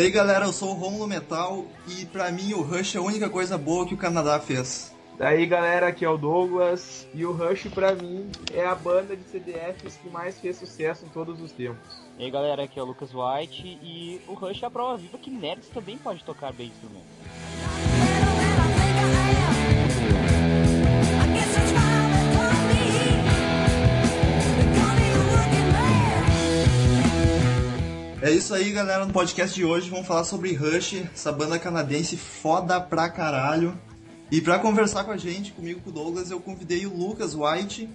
aí galera, eu sou o Romulo Metal e pra mim o Rush é a única coisa boa que o Canadá fez. Daí galera, aqui é o Douglas e o Rush pra mim é a banda de CDFs que mais fez sucesso em todos os tempos. E aí galera, aqui é o Lucas White e o Rush é a prova viva que nerds também pode tocar bem instrumento. É isso aí, galera. No podcast de hoje vamos falar sobre Rush, essa banda canadense foda pra caralho. E pra conversar com a gente, comigo com o Douglas, eu convidei o Lucas White,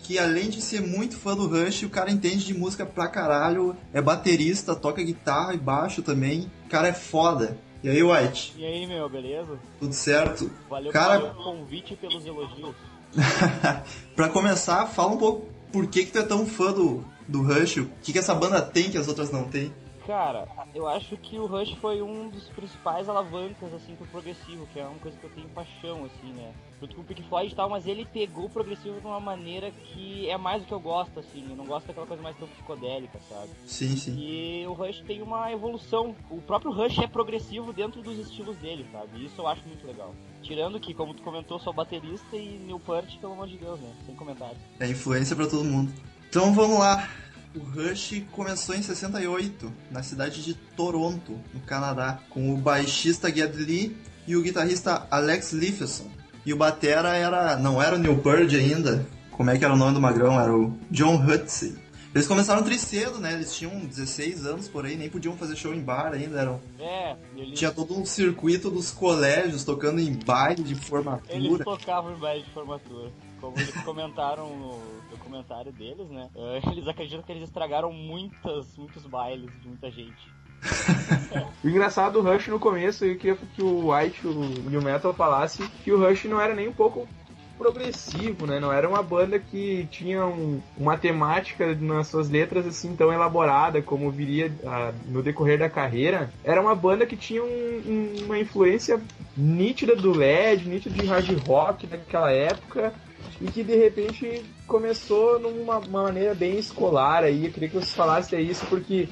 que além de ser muito fã do Rush, o cara entende de música pra caralho, é baterista, toca guitarra e baixo também. O cara é foda. E aí, White? E aí, meu, beleza? Tudo certo? Valeu Cara- pelo convite e pelos elogios. pra começar, fala um pouco por que, que tu é tão fã do, do Rush, o que, que essa banda tem que as outras não tem. Cara, eu acho que o Rush foi um dos principais alavancas, assim, pro progressivo, que é uma coisa que eu tenho paixão, assim, né? Junto com o Pink Floyd e tal, mas ele pegou o progressivo de uma maneira que é mais do que eu gosto, assim. Eu não gosto daquela coisa mais tão psicodélica, sabe? Sim, sim. E o Rush tem uma evolução. O próprio Rush é progressivo dentro dos estilos dele, sabe? Isso eu acho muito legal. Tirando que, como tu comentou, sou baterista e Newport, pelo amor de Deus, né? Sem comentários. É influência pra todo mundo. Então vamos lá. O Rush começou em 68, na cidade de Toronto, no Canadá, com o baixista Ged Lee e o guitarrista Alex Lifeson. E o batera era, não era o Neil Peart ainda, como é que era o nome do magrão? Era o John Hutsey. Eles começaram tri cedo, né? Eles tinham 16 anos por aí, nem podiam fazer show em bar ainda. Eram... É, eles, Tinha todo um circuito dos colégios tocando em baile de eles formatura. tocavam em baile de formatura. Como eles comentaram no documentário deles, né? eh, Eles acreditam que eles estragaram muitas, muitos bailes de muita gente. O engraçado do Rush no começo, eu queria que o White, o New Metal, falasse que o Rush não era nem um pouco progressivo, né? Não era uma banda que tinha um- uma temática nas suas letras assim tão elaborada como viria ah, no decorrer da carreira. Era uma banda que tinha um- um- uma influência nítida do LED, nítida de hard rock naquela época e que de repente começou numa uma maneira bem escolar aí. Eu queria que vocês falassem isso porque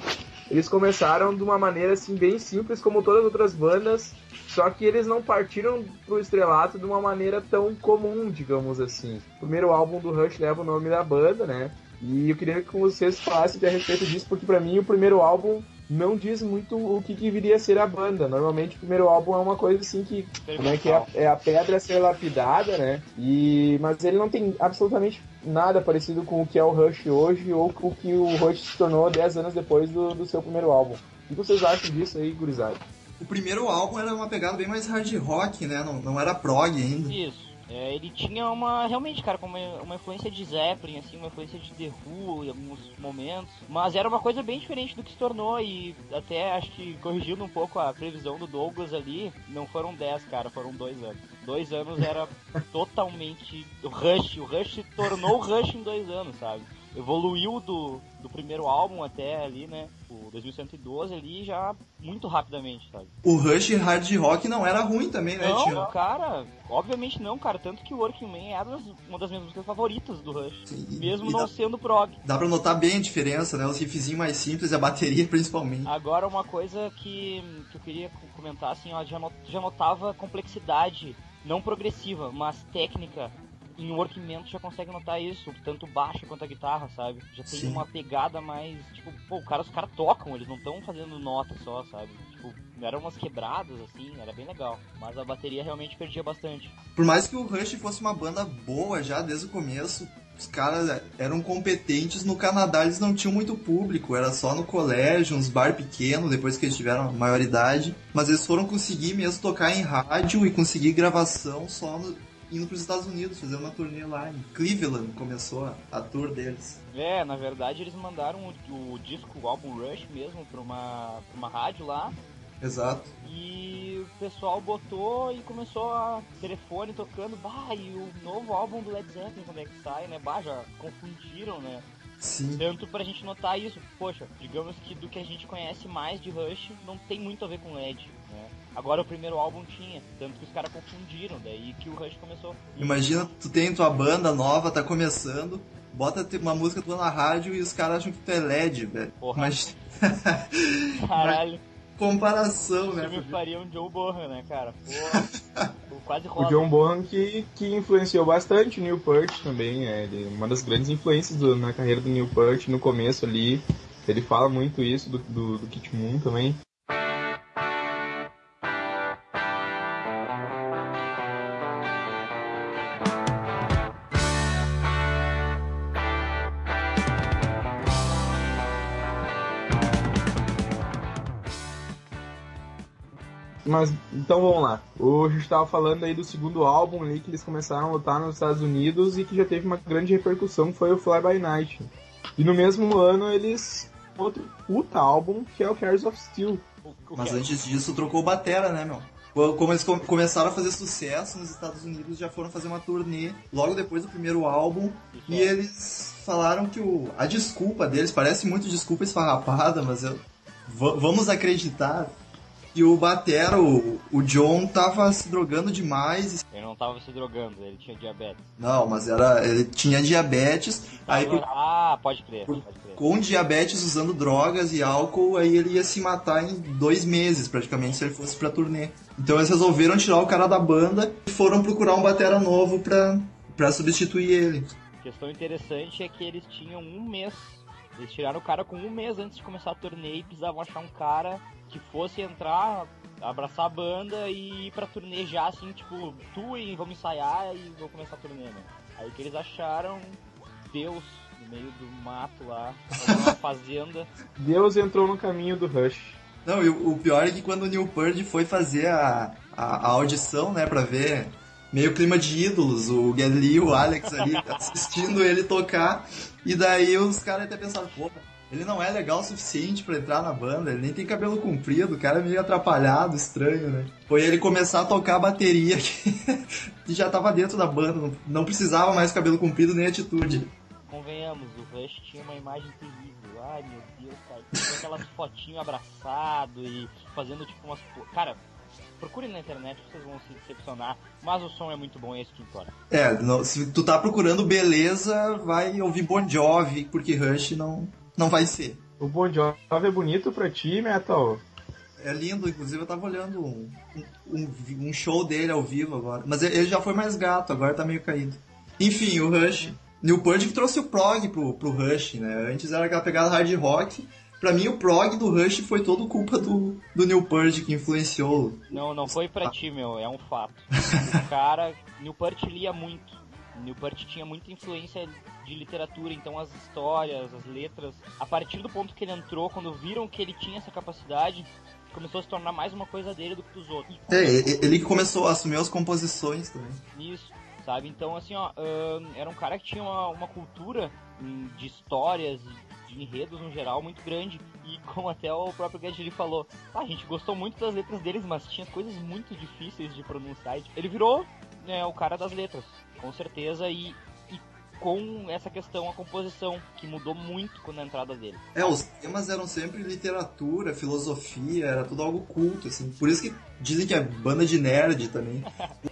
eles começaram de uma maneira assim bem simples como todas as outras bandas, só que eles não partiram pro estrelato de uma maneira tão comum, digamos assim. O primeiro álbum do Rush leva o nome da banda, né? E eu queria que vocês falassem a respeito disso, porque pra mim o primeiro álbum não diz muito o que, que viria a ser a banda. Normalmente o primeiro álbum é uma coisa assim que como é que é, é a pedra a ser lapidada, né? E mas ele não tem absolutamente nada parecido com o que é o Rush hoje ou com o que o Rush se tornou 10 anos depois do, do seu primeiro álbum. O que vocês acham disso aí, gurizada? O primeiro álbum era uma pegada bem mais hard rock, né? Não, não era prog ainda. Isso. É, ele tinha uma, realmente, cara, uma, uma influência de Zeppelin, assim, uma influência de The Who em alguns momentos. Mas era uma coisa bem diferente do que se tornou e até acho que corrigindo um pouco a previsão do Douglas ali, não foram 10, cara, foram dois anos. Dois anos era totalmente o Rush. O Rush se tornou o Rush em dois anos, sabe? Evoluiu do, do primeiro álbum até ali, né? O 2112 ali já muito rapidamente, sabe? O Rush hard rock não era ruim também, né? Não, Tinha- cara, obviamente não, cara. Tanto que o Working Man é uma das minhas músicas favoritas do Rush. Sim, Mesmo não dá, sendo prog. dá pra notar bem a diferença, né? Os riffzinhos mais simples e a bateria principalmente. Agora, uma coisa que, que eu queria co- comentar, assim, ó, já, not, já notava complexidade, não progressiva, mas técnica. Em Working Man tu já consegue notar isso, tanto baixo quanto a guitarra, sabe? Já tem Sim. uma pegada mais, tipo, pô, cara, os caras tocam, eles não estão fazendo nota só, sabe? Tipo, eram umas quebradas, assim, era bem legal. Mas a bateria realmente perdia bastante. Por mais que o Rush fosse uma banda boa já desde o começo, os caras eram competentes. No Canadá eles não tinham muito público, era só no colégio, uns bar pequenos, depois que eles tiveram a maioridade. Mas eles foram conseguir mesmo tocar em rádio e conseguir gravação só no- indo pros Estados Unidos, fazer uma turnê lá em Cleveland, começou a, tour deles. É, na verdade eles mandaram o, o disco, o álbum Rush mesmo, pra uma, pra uma rádio lá. Exato. E o pessoal botou e começou a telefone tocando, bah, e o novo álbum do Led Zeppelin, quando é que sai, né? Bah, já confundiram, né? Sim. Tanto pra gente notar isso, poxa, digamos que do que a gente conhece mais de Rush não tem muito a ver com Led, né? Agora o primeiro álbum tinha, tanto que os caras confundiram, daí que o Rush começou. Imagina, tu tem tua banda nova, tá começando, bota uma música tua na rádio e os caras acham que tu é LED, velho. Porra. Mas Caralho. Comparação, né? me faria um John Bohan, né, cara? Pô, quase rola. O John Bohan que, que influenciou bastante o Neil Peart também, é ele, uma das grandes influências do, na carreira do Neil Peart no começo ali. Ele fala muito isso do, do, do Kit Moon também. Mas então vamos lá. Hoje a gente estava falando aí do segundo álbum ali que eles começaram a lutar nos Estados Unidos e que já teve uma grande repercussão, que foi o Fly By Night. E no mesmo ano eles outro puta álbum que é o Cares of Steel. Mas antes disso trocou batera, né, meu? Como eles começaram a fazer sucesso nos Estados Unidos, já foram fazer uma turnê logo depois do primeiro álbum. E eles falaram que o, a desculpa deles parece muito desculpa esfarrapada, mas eu, vamos acreditar e o Batera, o, o John, tava se drogando demais. Ele não tava se drogando, ele tinha diabetes. Não, mas era. Ele tinha diabetes. aí, ah, pode crer, pode crer. Com diabetes, usando drogas e álcool, aí ele ia se matar em dois meses, praticamente, se ele fosse pra turnê. Então eles resolveram tirar o cara da banda e foram procurar um batera novo pra, pra substituir ele. A questão interessante é que eles tinham um mês. Eles tiraram o cara com um mês antes de começar a turnê e precisavam achar um cara que fosse entrar, abraçar a banda e ir pra turnê já, assim, tipo, tu e vamos ensaiar e vou começar a turnê, né? Aí que eles acharam Deus no meio do mato lá, uma fazenda. Deus entrou no caminho do Rush. Não, e o, pior é que quando o Neil Peart foi fazer a, a, a, audição, né, pra ver meio clima de ídolos, o Geddy e o Alex ali assistindo ele tocar, e daí os caras até pensaram, pô, ele não é legal o suficiente para entrar na banda, ele nem tem cabelo comprido, o cara é meio atrapalhado, estranho, né? Foi ele começar a tocar a bateria que, que já tava dentro da banda, não, precisava mais cabelo comprido nem atitude. Convenhamos, o Rush tinha uma imagem terrível. Ai meu Deus, cara. Tinha aquelas fotinhos abraçado e fazendo tipo umas. Cara, procurem na internet, vocês vão se decepcionar. Mas o som é muito bom, é isso que importa. É, não, se tu tá procurando beleza, vai ouvir Bon Jovi, porque Rush não, não vai ser. O Bon Jovi é bonito pra ti, Metal? É lindo, inclusive eu tava olhando um, um, um, show dele ao vivo agora. Mas ele já foi mais gato, agora tá meio caído. Enfim, o Rush. New Purge que trouxe o prog pro, pro Rush, né? Antes era aquela pegada hard rock. Pra mim, o prog do Rush foi todo culpa do, do New Purge que influenciou. Não, não foi pra ti, meu, é um fato. o cara, New Purge lia muito. Newport tinha muita influência de literatura, então as histórias, as letras, a partir do ponto que ele entrou, quando viram que ele tinha essa capacidade, começou a se tornar mais uma coisa dele do que dos outros. É, ele começou a assumir as composições também. Isso, sabe? Então, assim, ó, era um cara que tinha uma, uma cultura hum, de histórias, de enredos no geral muito grande. E como até o próprio Gadget falou, ah, a gente gostou muito das letras deles, mas tinha coisas muito difíceis de pronunciar. Ele virou né, o cara das letras com certeza, e, e com essa questão, a composição, que mudou muito com a entrada dele. É, os temas eram sempre literatura, filosofia, era tudo algo culto, assim. Por isso que dizem que é banda de nerd também.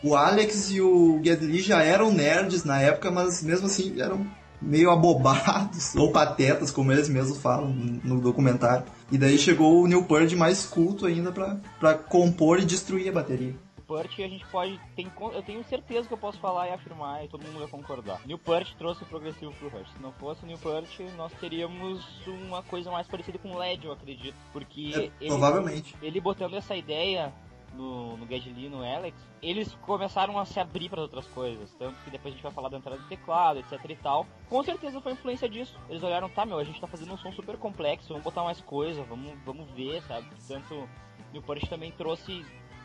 o Alex e o Gedli já eram nerds na época, mas mesmo assim eram meio abobados, ou patetas, como eles mesmos falam no documentário. E daí chegou o Neil Peart mais culto ainda para compor e destruir a bateria. Newport a gente pode. Tem, eu tenho certeza que eu posso falar e afirmar e todo mundo vai concordar. Newport trouxe o progressivo pro Rush. Se não fosse o Newport, nós teríamos uma coisa mais parecida com o LED, eu acredito. Porque é, ele, provavelmente. ele botando essa ideia no, no Gadget no Alex, eles começaram a se abrir para outras coisas. Tanto que depois a gente vai falar da entrada do teclado, etc e tal. Com certeza foi influência disso. Eles olharam, tá, meu, a gente tá fazendo um som super complexo, vamos botar mais coisa, vamos, vamos ver, sabe? Tanto Newport também trouxe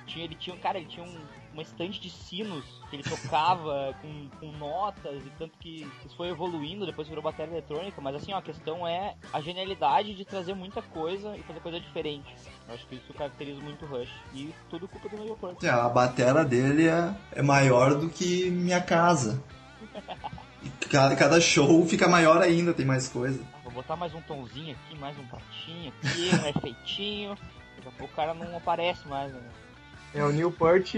tinha, ele tinha, cara, ele tinha um, uma estante de sinos que ele tocava com, com notas e tanto que isso foi evoluindo, depois virou bateria eletrônica, mas assim, ó, a questão é a genialidade de trazer muita coisa e fazer coisa diferente. Eu acho que isso caracteriza muito o Rush. E tudo culpa do Neil Peart. É, a bateria dele é, é maior do que minha casa. cada, cada show fica maior ainda, tem mais coisa. Vou botar mais um tonzinho aqui, mais um pratinho aqui, um efeitinho. Daqui a pouco o cara não aparece mais, né? É, o Neil Peart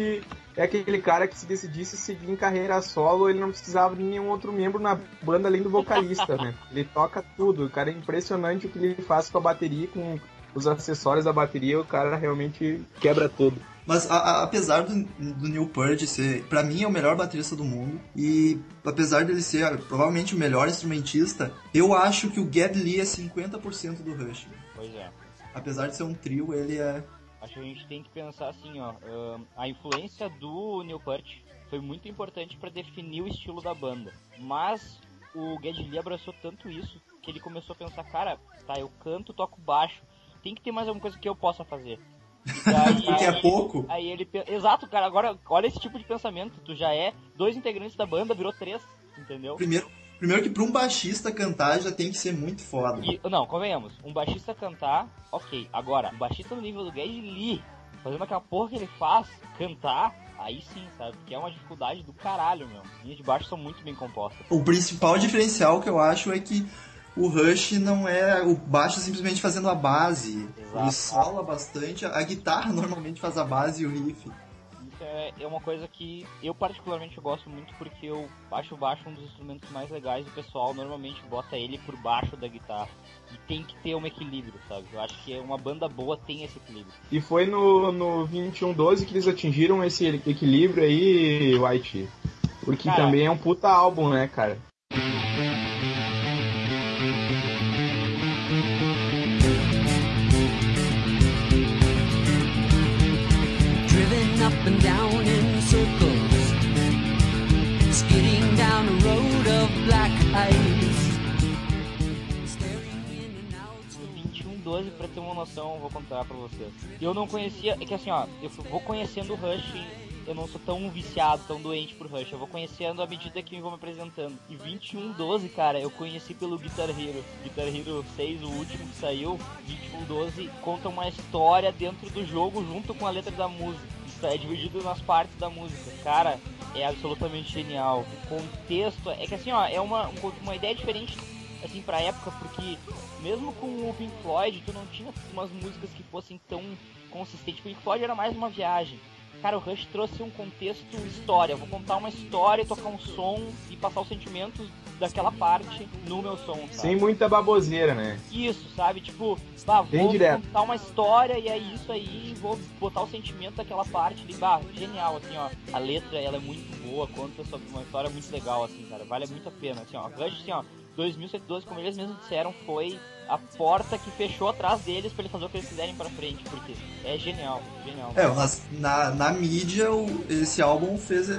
é aquele cara que se decidisse seguir em carreira solo, ele não precisava de nenhum outro membro na banda além do vocalista, né? Ele toca tudo, o cara é impressionante o que ele faz com a bateria, com os acessórios da bateria, o cara realmente quebra tudo. Mas a, a, apesar do, do Neil Peart ser, pra mim, é o melhor baterista do mundo, e apesar dele ser provavelmente o melhor instrumentista, eu acho que o Geddy Lee é 50% do Rush. Pois é. Apesar de ser um trio, ele é. Acho que a gente tem que pensar assim, ó. A influência do Neil Peart foi muito importante para definir o estilo da banda. Mas o Geddy Lee abraçou tanto isso que ele começou a pensar, cara, tá, eu canto, toco baixo, tem que ter mais alguma coisa que eu possa fazer. Daí, Porque é pouco. Aí ele. Exato, cara, agora olha esse tipo de pensamento. Tu já é dois integrantes da banda, virou três, entendeu? Primeiro, primeiro que pra um baixista cantar já tem que ser muito foda. E, não, convenhamos, um baixista cantar, ok. Agora, um baixista no nível do Geddy Lee, fazendo aquela porra que ele faz, cantar, aí sim, sabe? Que é uma dificuldade do caralho, meu. Linhas de baixo são muito bem compostas. O principal diferencial que eu acho é que o Rush não é o baixo simplesmente fazendo a base. Exato. Ele sola bastante. A guitarra normalmente faz a base e o riff. Isso é, é uma coisa que eu particularmente gosto muito porque eu acho o baixo um dos instrumentos mais legais. O pessoal normalmente bota ele por baixo da guitarra. E tem que ter um equilíbrio, sabe? Eu acho que uma banda boa tem esse equilíbrio. E foi no, no 2112 que eles atingiram esse equilíbrio aí, White. Porque cara, também é um puta álbum, né, cara? 12 pra ter uma noção, vou contar pra vocês. Eu não conhecia, é que assim, ó, eu vou conhecendo o Rush eu não sou tão viciado, tão doente por Rush. Eu vou conhecendo à medida que me vou me apresentando. E 2112, cara, eu conheci pelo Guitar Hero. Guitar Hero 6, o último que saiu, 2112 conta uma história dentro do jogo junto com a letra da música é dividido nas partes da música. Cara, é absolutamente genial. O contexto é que assim, ó, é uma, uma ideia diferente assim pra época, porque mesmo com o Pink Floyd, tu não tinha umas músicas que fossem tão consistentes. O Pink Floyd era mais uma viagem. Cara, o Rush trouxe um contexto história. Eu vou contar uma história, tocar um som e passar os sentimentos daquela parte no meu som. Sabe? Sem muita baboseira, né? Isso, sabe? Tipo, bah, Bem vou direto. contar uma história e é isso aí, vou botar o sentimento daquela parte ali. Bah, genial, assim, ó. A letra, ela é muito boa, conta sobre uma história muito legal, assim, cara. Vale muito a pena, assim, ó. Rush, assim, ó, 2012, como eles mesmos disseram, foi a porta que fechou atrás deles para eles fazer o que eles quiserem para frente, porque é genial, genial. É, mas na, na mídia o, esse álbum fez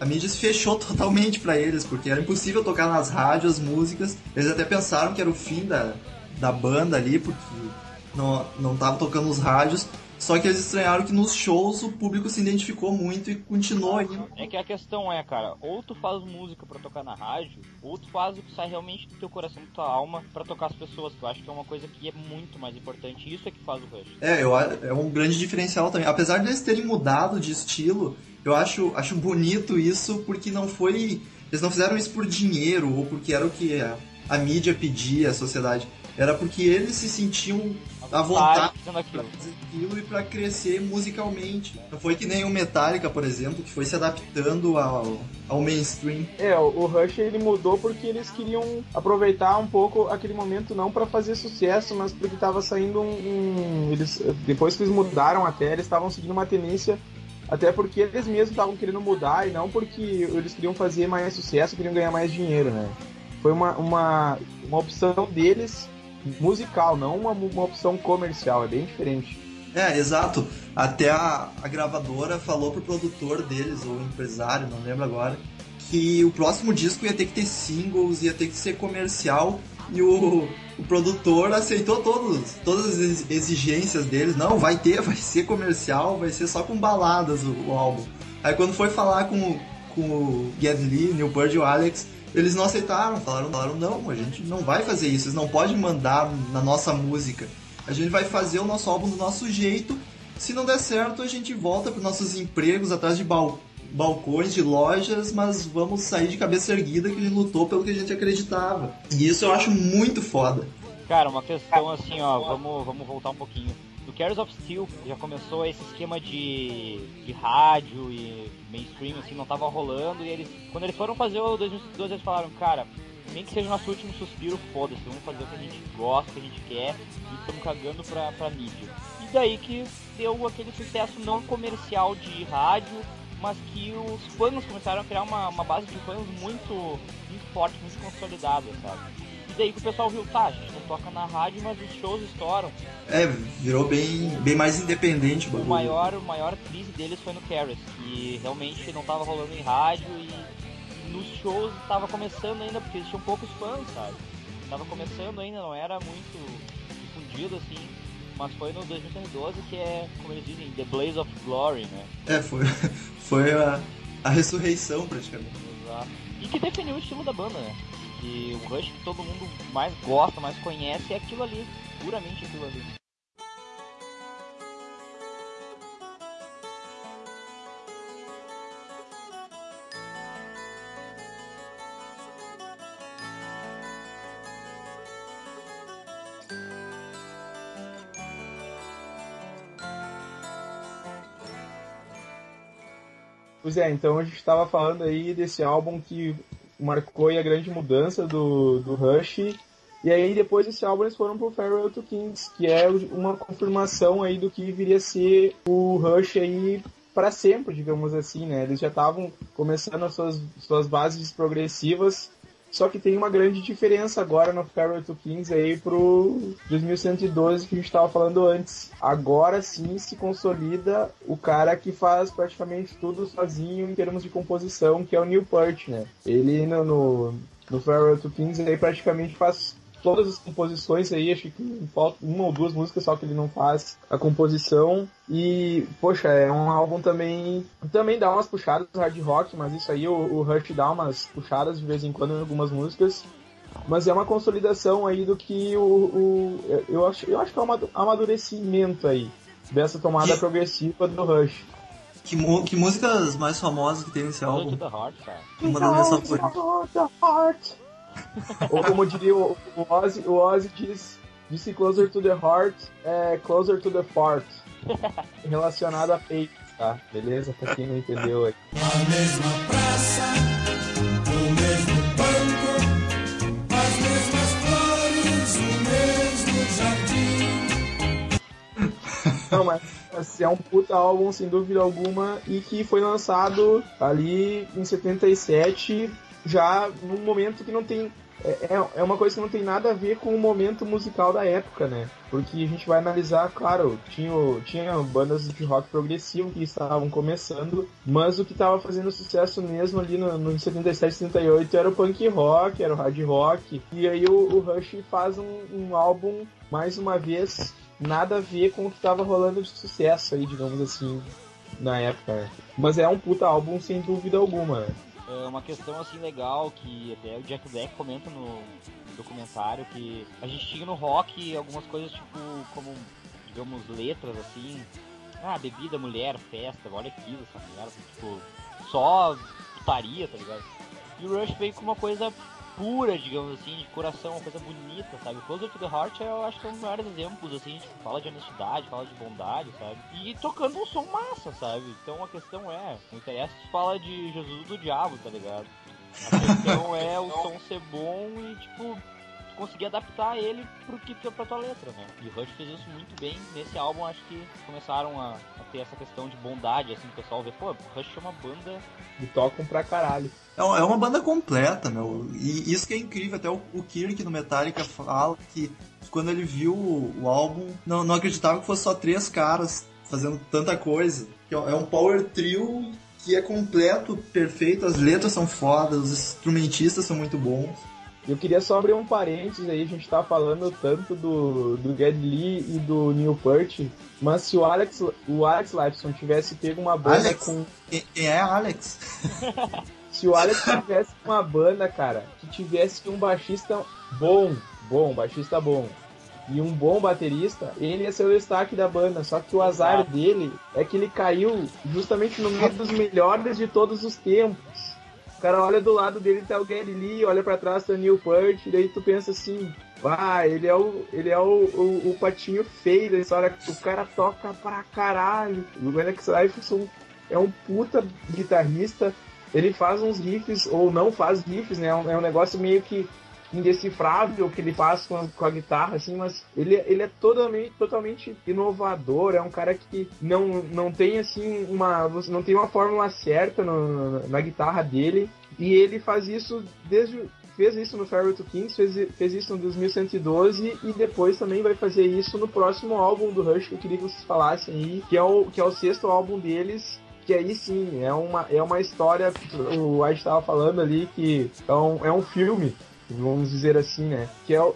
a mídia se fechou totalmente para eles, porque era impossível tocar nas rádios músicas. Eles até pensaram que era o fim da, da banda ali, porque não, não tava tocando os rádios. Só que eles estranharam que nos shows o público se identificou muito e continuou indo. É que a questão é, cara, ou tu faz música para tocar na rádio, ou tu faz o que sai realmente do teu coração, da tua alma, para tocar as pessoas. Eu acho que é uma coisa que é muito mais importante. Isso é que faz o Rush. É, eu, é um grande diferencial também. Apesar de eles terem mudado de estilo, eu acho, acho bonito isso porque não foi. Eles não fizeram isso por dinheiro ou porque era o que a, a mídia pedia, a sociedade. Era porque eles se sentiam à vontade pra fazer aquilo e para crescer musicalmente. Não foi que nem o Metallica, por exemplo, que foi se adaptando ao, ao mainstream. É, o Rush ele mudou porque eles queriam aproveitar um pouco aquele momento não para fazer sucesso, mas porque tava saindo um, um, eles depois que eles mudaram até, eles estavam seguindo uma tendência até porque eles mesmos estavam querendo mudar e não porque eles queriam fazer mais sucesso, queriam ganhar mais dinheiro, né? Foi uma, uma, uma opção deles musical, não uma, uma opção comercial, é bem diferente. É, exato. Até a, a gravadora falou pro produtor deles, ou empresário, não lembro agora, que o próximo disco ia ter que ter singles, ia ter que ser comercial, e o, o produtor aceitou todos, todas as exigências deles. Não, vai ter, vai ser comercial, vai ser só com baladas o, o álbum. Aí quando foi falar com, com o Geddy Lee, Neil Peart e o Alex, eles não aceitaram, falaram, falaram, não, a gente não vai fazer isso, vocês não podem mandar na nossa música. A gente vai fazer o nosso álbum do nosso jeito. Se não der certo, a gente volta para nossos empregos atrás de bal balcões de lojas, mas vamos sair de cabeça erguida que a gente lutou pelo que a gente acreditava. E isso eu acho muito foda. Cara, uma questão assim, ó, vamos, vamos voltar um pouquinho. Do Cares of Steel já começou esse esquema de, de rádio e mainstream, assim, não tava rolando. E eles, quando eles foram fazer o 2012, eles falaram, cara, nem que seja o nosso último suspiro, foda-se, vamos fazer o que a gente gosta, o que a gente quer, e estamos cagando pra, pra mídia. E daí que deu aquele sucesso não comercial de rádio, mas que os fãs começaram a criar uma, uma base de fãs muito, muito forte, muito consolidada, sabe? E daí que o pessoal viu, tá, a gente não toca na rádio, mas os shows estouram. É, virou bem, bem mais independente o O maior, o maior crise deles foi no Caris, que realmente não tava rolando em rádio e nos shows tava começando ainda, porque existiam poucos fãs, sabe? Tava começando ainda, não era muito difundido assim. Mas foi no 2012 que é, como eles dizem, The Blaze of Glory, né? É, foi, foi a, a ressurreição praticamente. Exato. E que definiu o estilo da banda, né? Que o Rush que todo mundo mais gosta, mais conhece é aquilo ali, puramente aquilo ali. Pois é, então a gente estava falando aí desse álbum que marcou a grande mudança do, do Rush. E aí depois desse álbum eles foram pro Farewell to Kings, que é uma confirmação aí do que viria a ser o Rush aí para sempre, digamos assim, né? Eles já estavam começando as suas, suas bases progressivas só que tem uma grande diferença agora no Farewell to aí pro 2112 que a gente estava falando antes. Agora sim se consolida o cara que faz praticamente tudo sozinho em termos de composição, que é o Neil né? Ele no, no, no Farewell aí praticamente faz todas as composições aí, acho que falta uma ou duas músicas só que ele não faz a composição. E, poxa, é um álbum também. Também dá umas puxadas hard rock, mas isso aí o, o Rush dá umas puxadas de vez em quando em algumas músicas. Mas é uma consolidação aí do que o. o eu, acho, eu acho que é um amadurecimento aí dessa tomada que, progressiva do Rush. Que, que músicas mais famosas que tem nesse álbum? The Heart, cara. Uma das minhas favoritas. Ou como diria o, o Ozzy, o Ozzy diz, disse Closer to the Heart, é Closer to the Fart. relacionado a peito, tá? Beleza? Pra quem não entendeu aí. A mesma praça, o mesmo banco, as mesmas flores, o mesmo jardim. Não, mas é um puta álbum, sem dúvida alguma, e que foi lançado ali em 77 já num momento que não tem. É, é, é uma coisa que não tem nada a ver com o momento musical da época, né? Porque a gente vai analisar, claro, tinha, tinha bandas de rock progressivo que estavam começando, mas o que estava fazendo sucesso mesmo ali no, no 77, 78 era o punk rock, era o hard rock. E aí o, o Rush faz um, um álbum, mais uma vez, nada a ver com o que estava rolando de sucesso aí, digamos assim, na época. Mas é um puta álbum sem dúvida alguma. É uma questão assim legal que até o Jack Black comenta no, documentário que a gente tinha no rock algumas coisas tipo como digamos letras assim ah, bebida, mulher, festa, olha aquilo, essa merda, tipo, só putaria, tá ligado? E o Rush veio com uma coisa pura, digamos assim, de coração, uma coisa bonita, sabe? Closer to the Heart eu acho que é um dos maiores exemplos, assim, tipo, fala de honestidade, fala de bondade, sabe? E tocando um som massa, sabe? Então a questão é, não interessa se fala de Jesus do diabo, tá ligado? A questão é o som ser bom e, tipo, conseguir adaptar ele pro que pra tua letra, né? E o Rush fez isso muito bem. Nesse álbum, acho que começaram a, a ter essa questão de bondade, assim, o pessoal vê, pô, o Rush é uma banda. E tocam pra caralho. É, é uma banda completa, meu. E isso que é incrível, até o, o Kirk no Metallica fala que quando ele viu o, o álbum, não, não acreditava que fosse só três caras fazendo tanta coisa. É, é um power trio que é completo, perfeito, as letras são fodas, os instrumentistas são muito bons. Eu queria só abrir um parênteses aí, a gente tá falando tanto do, do Ged Lee e do Neil Peart, mas se o Alex, o Alex Lifeson tivesse pego uma banda Alex? com... Quem é Alex? se o Alex tivesse uma banda, cara, que tivesse um baixista bom, bom, baixista bom, e um bom baterista, ele ia ser o destaque da banda. Só que o azar dele é que ele caiu justamente no meio dos melhores de todos os tempos. O cara olha do lado dele tá o Gary Lee, olha para trás tá o Neil Peart, daí tu pensa assim, ah, ele é o, ele é o, o, o patinho feio da história, o cara toca pra caralho. O Alex Lifeson é um puta guitarrista, ele faz uns riffs, ou não faz riffs, né? É um, é um negócio meio que indecifrável que ele faz com a, com a, guitarra, assim, mas ele, ele é totalmente, totalmente inovador, é um cara que não, não tem, assim, uma, não tem uma fórmula certa no, na guitarra dele, e ele faz isso desde, fez isso no Farewell to Kings, fez, fez isso no 2112 e depois também vai fazer isso no próximo álbum do Rush que eu queria que vocês falassem aí, que é o, que é o sexto álbum deles, que aí sim é uma, é uma história, o White estava falando ali que é um, é um filme, vamos dizer assim, né? Que é o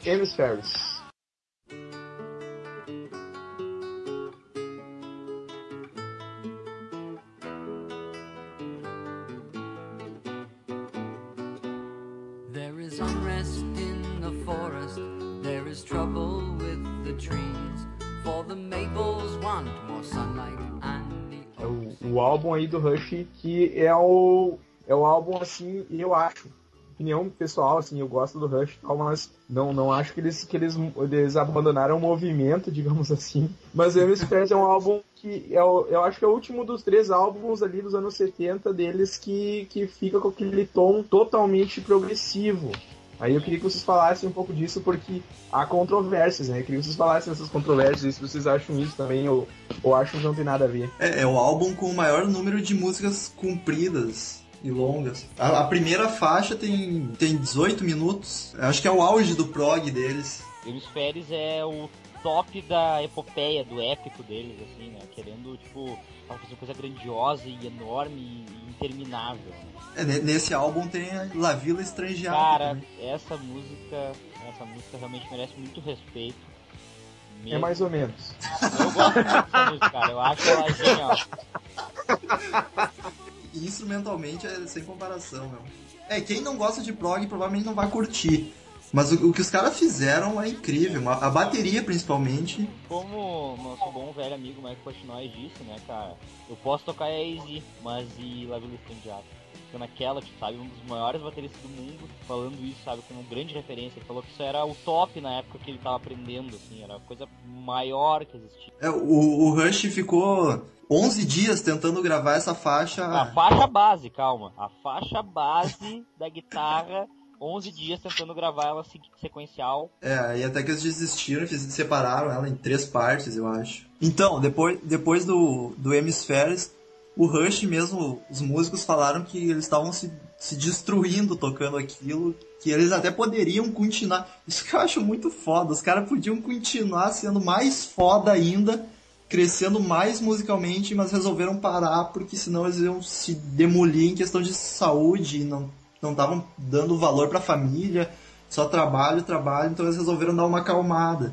is trouble with the trees, for the maples want more sunlight o, álbum aí do Rush que é o é o álbum assim, eu acho, opinião pessoal, assim, eu gosto do Rush tal, mas não, não acho que eles, que eles, eles abandonaram o movimento, digamos assim. Mas Elvis Presley é um álbum que é o, eu acho que é o último dos três álbuns ali dos anos 70 deles que, que fica com aquele tom totalmente progressivo. Aí eu queria que vocês falassem um pouco disso, porque há controvérsias, né? Eu queria que vocês falassem essas controvérsias, se vocês acham isso também, ou, ou acham que não tem nada a ver. É, é o álbum com o maior número de músicas compridas e longas. A, a, primeira faixa tem, tem 18 minutos. Acho que é o auge do prog deles. Hemisférios é o top da epopeia, do épico deles, assim, né? Querendo, tipo, uma coisa grandiosa e enorme e interminável. É, nesse álbum tem La Vila Estrangeada. Cara, também. essa música, essa música realmente merece muito respeito. Mesmo. É mais ou menos. Eu gosto dessa música, cara. Eu acho ela genial. E instrumentalmente é sem comparação, meu. É, quem não gosta de prog provavelmente não vai curtir. Mas o, o que os caras fizeram é incrível. A, a, bateria, principalmente. Como nosso bom velho amigo Mike Portnoy disse, né, cara? Eu posso tocar Easy, mas e La Villa Estendiata? Ficando naquela, tipo, sabe? Um dos maiores bateristas do mundo falando isso, sabe? Como grande referência. Ele falou que isso era o top na época que ele tava aprendendo, assim. Era a coisa maior que existia. É, o, o Rush ficou 11 dias tentando gravar essa faixa. A faixa base, calma. A faixa base da guitarra. 11 dias tentando gravar ela sequencial. É, e até que eles desistiram, separaram ela em três partes, eu acho. Então, depois, depois do, do Hemispheres, o Rush mesmo, os músicos falaram que eles estavam se, se destruindo tocando aquilo, que eles até poderiam continuar. Isso que eu acho muito foda, os caras podiam continuar sendo mais foda ainda, crescendo mais musicalmente, mas resolveram parar porque senão eles iam se demolir em questão de saúde e não não estavam dando valor para a família, só trabalho, trabalho, então eles resolveram dar uma acalmada.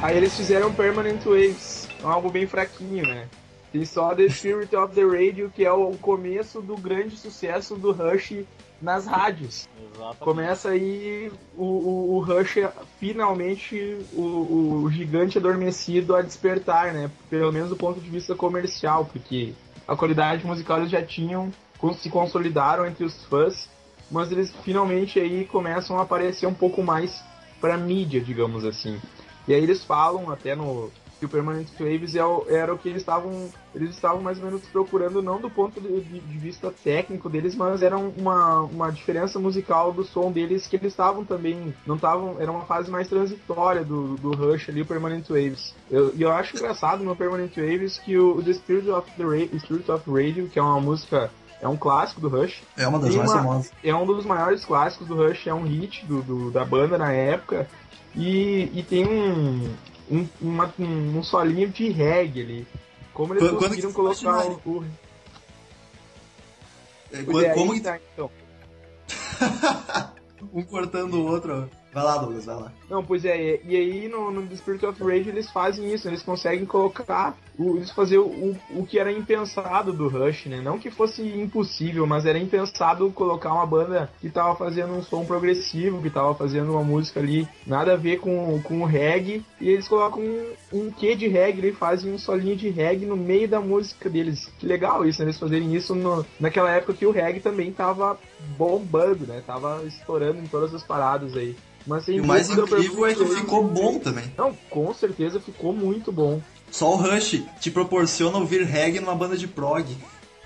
Aí eles fizeram Permanent Waves, um álbum bem fraquinho, né? Tem só The Spirit of the Radio, que é o começo do grande sucesso do Rush nas rádios. Exatamente. Começa aí o, o, o Rush, finalmente, o, o, gigante adormecido a despertar, né? Pelo menos do ponto de vista comercial, porque a qualidade musical eles já tinham, se consolidaram entre os fãs, mas eles finalmente aí começam a aparecer um pouco mais pra mídia, digamos assim. E aí eles falam até no, que o Permanent Waves é era o que eles estavam eles estavam mais ou menos procurando não do ponto de, de, vista técnico deles mas era uma, uma diferença musical do som deles que eles estavam também não estavam era uma fase mais transitória do, do Rush ali o Permanent Waves eu, e eu acho engraçado no Permanent Waves que o, o The Spirit of the Ra Spirit of Radio que é uma música é um clássico do Rush. É uma das mais famosas. É um dos maiores clássicos do Rush, é um hit do, do da banda na época. E, e tem um, um, uma, um, um solinho de reggae ali. Como eles quando, conseguiram colocar o. o... É, quando, como que tá, então. um cortando o outro. Vai lá, Douglas, vai lá. Não, pois é, e, aí no, no The Spirit of Rage eles fazem isso, eles conseguem colocar, eles fazer o, o que era impensado do Rush, né? Não que fosse impossível, mas era impensado colocar uma banda que tava fazendo um som progressivo, que tava fazendo uma música ali, nada a ver com, com o reggae, e eles colocam um, um quê de reggae, eles fazem um solinho de reggae no meio da música deles. Que legal isso, né? eles fazerem isso no, naquela época que o reggae também tava bombando, né? Tava estourando em todas as paradas aí. Mas E o mais incrível é que ficou bom também. Não, com certeza ficou muito bom. Só o Rush te proporciona ouvir reggae numa banda de prog.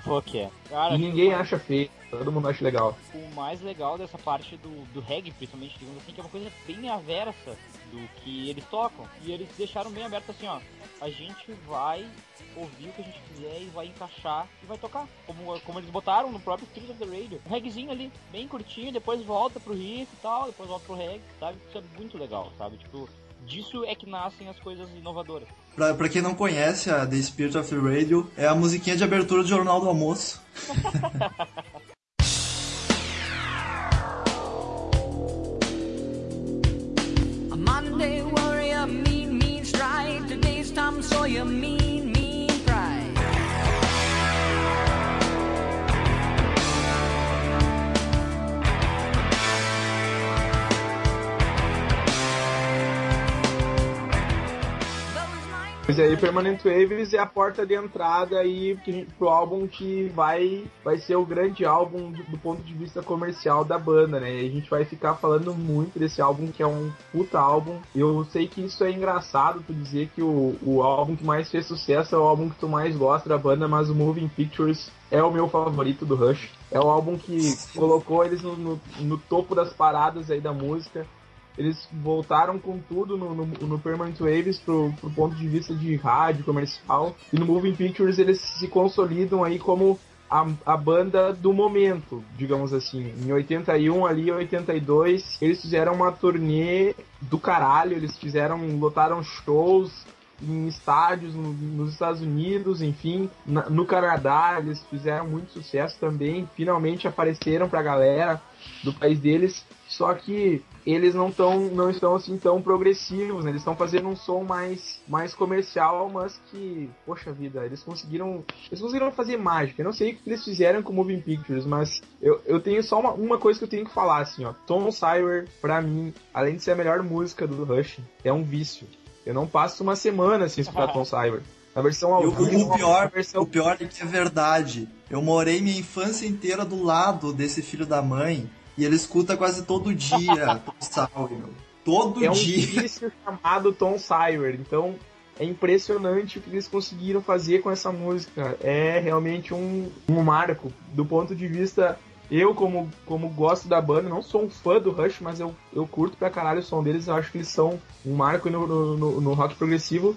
Pô, que é. Cara, E ninguém acha feio, todo mundo acha legal. o mais legal dessa parte do, do reggae, principalmente, digamos assim, que é uma coisa bem aversa do que eles tocam. E eles deixaram bem aberto assim, ó. A gente vai ouvir o que a gente quiser e vai encaixar e vai tocar. Como, como eles botaram no próprio Spirit of the Radio. Um reggaezinho ali, bem curtinho, depois volta pro riff e tal, depois volta pro reggae, sabe? Isso é muito legal, sabe? Tipo, disso é que nascem as coisas inovadoras. Pra, pra quem não conhece, a The Spirit of the Radio é a musiquinha de abertura do Jornal do Almoço. Pois aí, Permanent Waves é a porta de entrada aí pro álbum que vai, vai ser o grande álbum do, do ponto de vista comercial da banda, né? E a gente vai ficar falando muito desse álbum, que é um puta álbum. Eu sei que isso é engraçado, tu dizer que o, o álbum que mais fez sucesso é o álbum que tu mais gosta da banda, mas o Moving Pictures é o meu favorito do Rush. É o álbum que colocou eles no, no, no topo das paradas aí da música. Eles voltaram com tudo no, no, no Permanent Waves pro, pro ponto de vista de rádio, comercial. E no Moving Pictures eles se consolidam aí como a, a banda do momento, digamos assim. Em 81 ali, 82, eles fizeram uma turnê do caralho. Eles fizeram, lotaram shows em estádios no- nos Estados Unidos, enfim, na- no Canadá, eles fizeram muito sucesso também, finalmente apareceram pra galera do país deles, só que eles não tão, não estão assim tão progressivos, né? Eles estão fazendo um som mais, mais comercial, mas que, poxa vida, eles conseguiram, eles conseguiram fazer mágica. Eu não sei o que eles fizeram com Moving Pictures, mas eu, eu tenho só uma, uma coisa que eu tenho que falar assim, ó. Tom Sawyer, pra mim, além de ser a melhor música do Rush, é um vício. Eu não passo uma semana sem escutar Tom Sawyer. A versão ao E o, vivo, o pior, versão o pior é que é verdade. Eu morei minha infância inteira do lado desse filho da mãe e ele escuta quase todo dia Tom Sawyer. meu. Todo é um dia. vício chamado Tom Sawyer. Então é impressionante o que eles conseguiram fazer com essa música. É realmente um, um marco do ponto de vista. Eu, como, como gosto da banda, não sou um fã do Rush, mas eu, eu curto pra caralho o som deles. Eu acho que eles são um marco no, no, no- rock progressivo.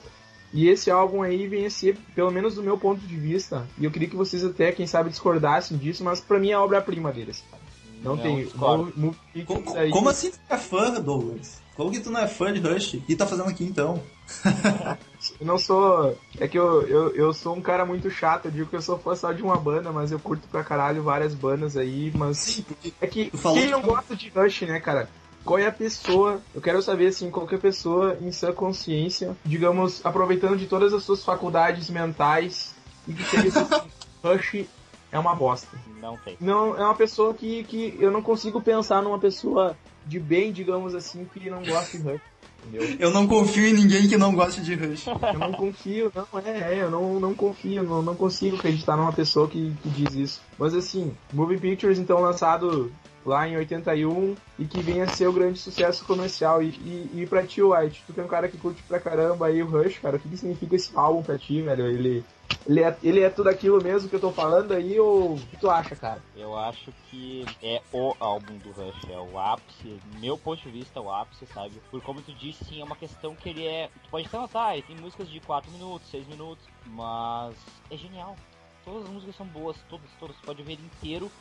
E esse álbum aí vem a ser, pelo menos do meu ponto de vista, e eu queria que vocês até, quem sabe, discordassem disso, mas pra mim é a obra-prima deles. cara. Não, tem. discordo. Move- Move Co- Pictures co- aí- Como assim tu é fã, Douglas? Como que tu não é fã de Rush? Que tá fazendo aqui então? Eu não sou. É que eu, eu, eu sou um cara muito chato. Eu digo que eu sou fã só de uma banda, mas eu curto pra caralho várias bandas aí. Mas Sim, porque é que quem que não não- gosta de Rush, né, cara? Qual é a pessoa? Eu quero saber, assim, qualquer pessoa em sua consciência, digamos, aproveitando de todas as suas faculdades mentais e que assim, Rush é uma bosta. Não tem. Não, é uma pessoa que, que eu não consigo pensar numa pessoa de bem, digamos assim, que não gosta de Rush. Entendeu? eu não confio em ninguém que não goste de Rush. Eu não confio, não, é, é, eu não, não confio, não, não consigo acreditar numa pessoa que, que diz isso. Mas assim, Movie Pictures, então, lançado lá em 81 e que vem a ser o grande sucesso comercial. E, e, e pra ti, White, tu que é um cara que curte pra caramba aí o Rush, cara, o que, que significa esse álbum pra ti, velho? Ele, ele, é, ele é tudo aquilo mesmo que eu tô falando aí ou o que tu acha, cara? Eu acho que é o álbum do Rush, é o ápice, meu ponto de vista, o ápice, sabe? Por como tu disse, sim, é uma questão que ele é. Tu pode até notar, tem músicas de 4 minutos, 6 minutos, mas é genial. Todas as músicas são boas, todas, todas, tu pode ver inteiro.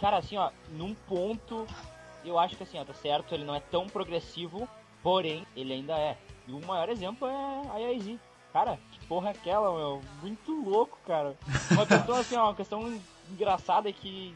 Cara, assim, ó, num ponto, eu acho que assim, ó, tá certo, ele não é tão progressivo, porém, ele ainda é. E o maior exemplo é a IAZ. Cara, que porra é aquela, meu? Muito louco, cara. Uma questão assim, ó, uma questão engraçada é que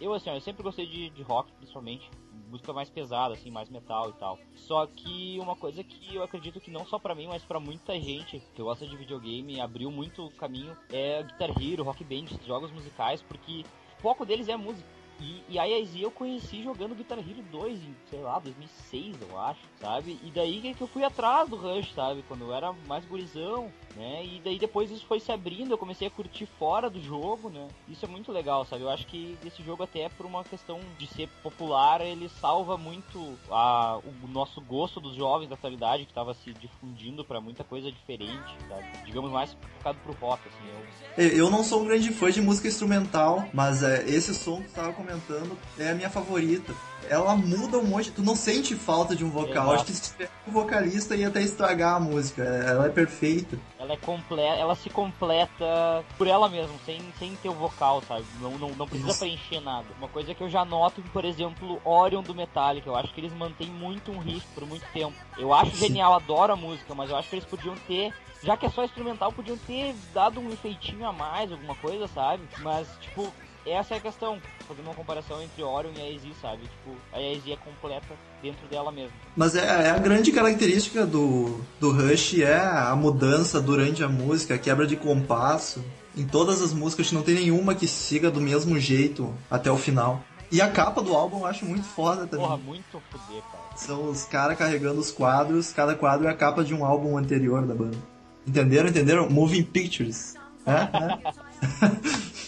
eu assim, ó, eu sempre gostei de, de rock, principalmente música mais pesada, assim, mais metal e tal. Só que uma coisa que eu acredito que não só pra mim, mas pra muita gente que gosta de videogame, abriu muito o caminho é Guitar Hero, Rock Band, jogos musicais, porque foco deles é música. E, e a IAZ eu conheci jogando Guitar Hero 2 em, sei lá, 2006, eu acho, sabe? E daí que eu fui atrás do Rush, sabe? Quando eu era mais gurizão, né? E daí depois isso foi se abrindo, eu comecei a curtir fora do jogo, né? Isso é muito legal, sabe? Eu acho que esse jogo até por uma questão de ser popular, ele salva muito a, o nosso gosto dos jovens da atualidade, que tava se difundindo para muita coisa diferente, sabe? Digamos mais focado pro rock, assim. Eu... Eu não sou um grande fã de música instrumental, mas é, esse som que tava comentando é a minha favorita. Ela muda um monte, tu não sente falta de um vocal. Exato. Acho que se tiver um vocalista ia até estragar a música. Ela é perfeita. Ela é completa, ela se completa por ela mesma, sem, sem ter o vocal, sabe? Não, não, não precisa Isso. preencher nada. Uma coisa que eu já noto, por exemplo, Orion do Metallica, eu acho que eles mantêm muito um riff por muito tempo. Eu acho Sim. genial, adoro a música, mas eu acho que eles podiam ter, já que é só instrumental, podiam ter dado um efeitinho a mais, alguma coisa, sabe? Mas, tipo, essa é a questão, fazendo uma comparação entre Orion e a EZ, sabe? Tipo, a EZ é completa dentro dela mesma. Mas é, é a grande característica do, do Rush é a mudança durante a música, a quebra de compasso. Em todas as músicas não tem nenhuma que siga do mesmo jeito até o final. E a capa do álbum eu acho muito foda também. Porra, muito foder, cara. São os caras carregando os quadros, cada quadro é a capa de um álbum anterior da banda. Entenderam? Entenderam? Moving Pictures. É? É?